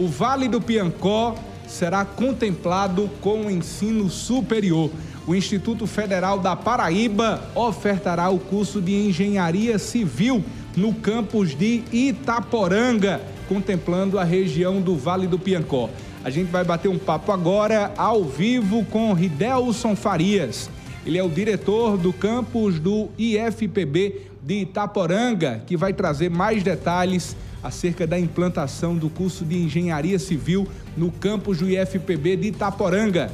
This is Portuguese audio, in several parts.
o Vale do Piancó será contemplado com o ensino superior. O Instituto Federal da Paraíba ofertará o curso de Engenharia Civil no campus de Itaporanga, contemplando a região do Vale do Piancó. A gente vai bater um papo agora ao vivo com Ridelson Farias. Ele é o diretor do campus do IFPB de Itaporanga, que vai trazer mais detalhes acerca da implantação do curso de Engenharia Civil no campus do IFPB de Itaporanga.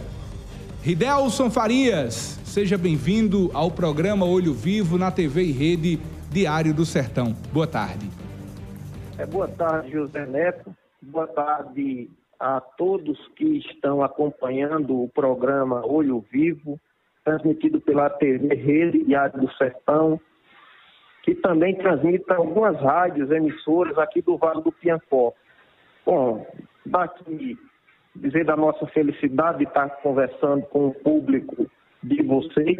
Ridelson Farias, seja bem-vindo ao programa Olho Vivo na TV e Rede Diário do Sertão. Boa tarde. É, boa tarde, José Neto. Boa tarde a todos que estão acompanhando o programa Olho Vivo, transmitido pela TV Rede Diário do Sertão, que também transmite algumas rádios, emissoras aqui do Vale do Piancó. Bom, daqui dizer da nossa felicidade de estar conversando com o público de vocês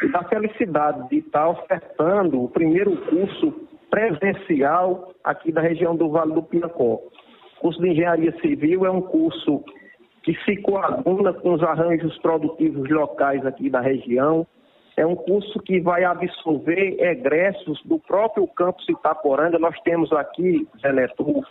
e da felicidade de estar ofertando o primeiro curso presencial aqui da região do Vale do Piancó. O curso de Engenharia Civil é um curso que se coaduna com os arranjos produtivos locais aqui da região. É um curso que vai absorver egressos do próprio campus Itaporanga. Nós temos aqui, Zé Neto,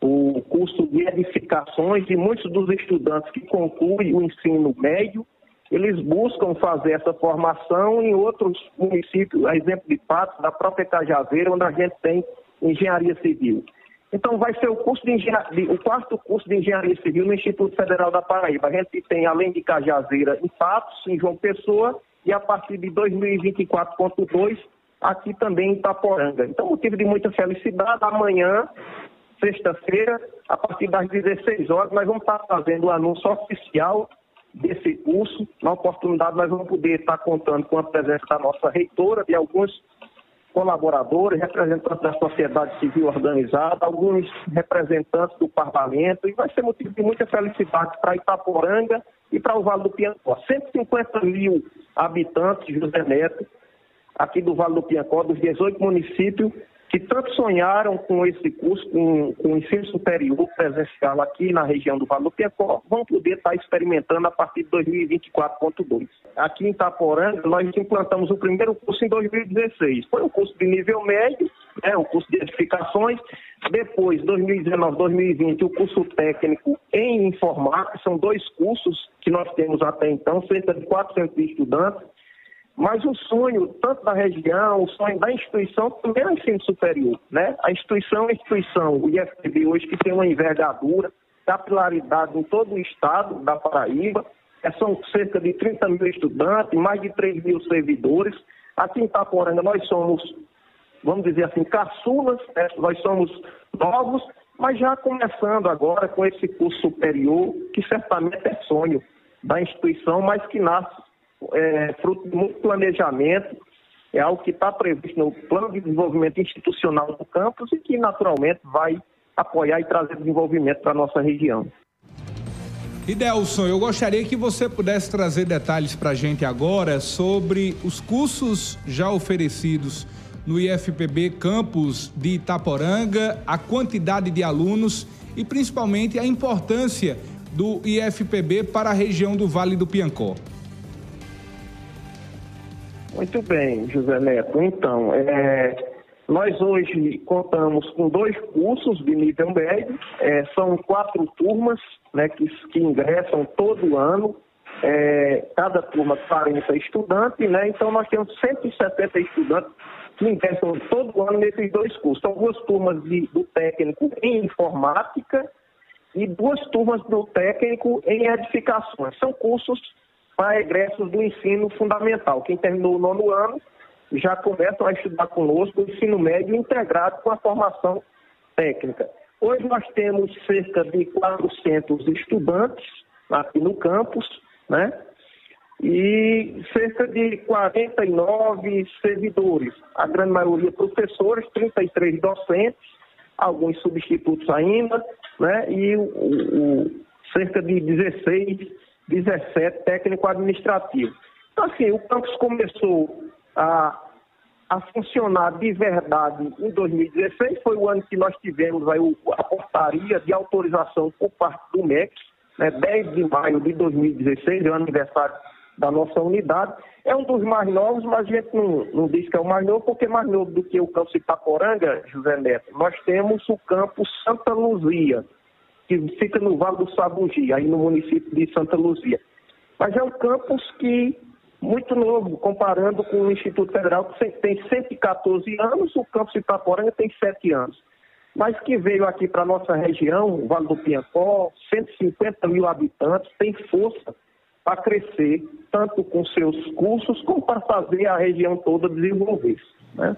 o curso de edificações e muitos dos estudantes que concluem o ensino médio, eles buscam fazer essa formação em outros municípios, a exemplo de Patos, da própria Cajazeira, onde a gente tem engenharia civil. Então, vai ser o, curso de o quarto curso de engenharia civil no Instituto Federal da Paraíba. A gente tem, além de Cajazeira, em Patos, em João Pessoa, e a partir de 2024.2, aqui também em Itaporanga. Então, motivo de muita felicidade. Amanhã, sexta-feira, a partir das 16 horas, nós vamos estar fazendo o anúncio oficial desse curso. Na oportunidade, nós vamos poder estar contando com a presença da nossa reitora, de alguns colaboradores, representantes da sociedade civil organizada, alguns representantes do parlamento, e vai ser motivo de muita felicidade para Itaporanga e para o Vale do Piancó. 150 mil habitantes, José Neto, aqui do Vale do Piancó, dos 18 municípios, que tanto sonharam com esse curso, com, com o ensino superior presencial aqui na região do Vale do Piacó, vão poder estar experimentando a partir de 2024.2. Aqui em Itaporanga, nós implantamos o primeiro curso em 2016. Foi um curso de nível médio, né, um curso de edificações. Depois, 2019, 2020, o curso técnico em informática. São dois cursos que nós temos até então, cerca de 400 estudantes. Mas o sonho, tanto da região, o sonho da instituição, também é ensino superior. Né? A instituição é instituição, o IFPB hoje, que tem uma envergadura, capilaridade em todo o estado da Paraíba, é, são cerca de 30 mil estudantes, mais de 3 mil servidores. Aqui em Itaporanga nós somos, vamos dizer assim, caçulas, né? nós somos novos, mas já começando agora com esse curso superior, que certamente é sonho da instituição, mas que nasce é fruto de muito planejamento, é algo que está previsto no plano de desenvolvimento institucional do campus e que naturalmente vai apoiar e trazer desenvolvimento para a nossa região. E Delson, eu gostaria que você pudesse trazer detalhes para a gente agora sobre os cursos já oferecidos no IFPB Campus de Itaporanga, a quantidade de alunos e principalmente a importância do IFPB para a região do Vale do Piancó. Muito bem, José Neto. Então, é, nós hoje contamos com dois cursos de nível médio, é, são quatro turmas né, que, que ingressam todo ano, é, cada turma 40 estudantes, né, então nós temos 170 estudantes que ingressam todo ano nesses dois cursos. São duas turmas de, do técnico em informática e duas turmas do técnico em edificações. São cursos para egressos do ensino fundamental. Quem terminou o nono ano já começam a estudar conosco o ensino médio integrado com a formação técnica. Hoje nós temos cerca de 400 estudantes aqui no campus, né? E cerca de 49 servidores, a grande maioria professores, 33 docentes, alguns substitutos ainda, né? E o, o cerca de 16 17 técnico administrativo. Então, assim, o campus começou a, a funcionar de verdade em 2016. Foi o ano que nós tivemos aí a portaria de autorização por parte do MEC, né, 10 de maio de 2016, é o aniversário da nossa unidade. É um dos mais novos, mas a gente não, não diz que é o mais novo, porque mais novo do que o campus Itaporanga, José Neto. Nós temos o campus Santa Luzia, que fica no Vale do Sabugi, aí no município de Santa Luzia. Mas é um campus que muito novo, comparando com o Instituto Federal, que tem 114 anos, o campus Itaporanga tem 7 anos. Mas que veio aqui para a nossa região, o Vale do Piancó, 150 mil habitantes, tem força para crescer, tanto com seus cursos, como para fazer a região toda desenvolver. Né?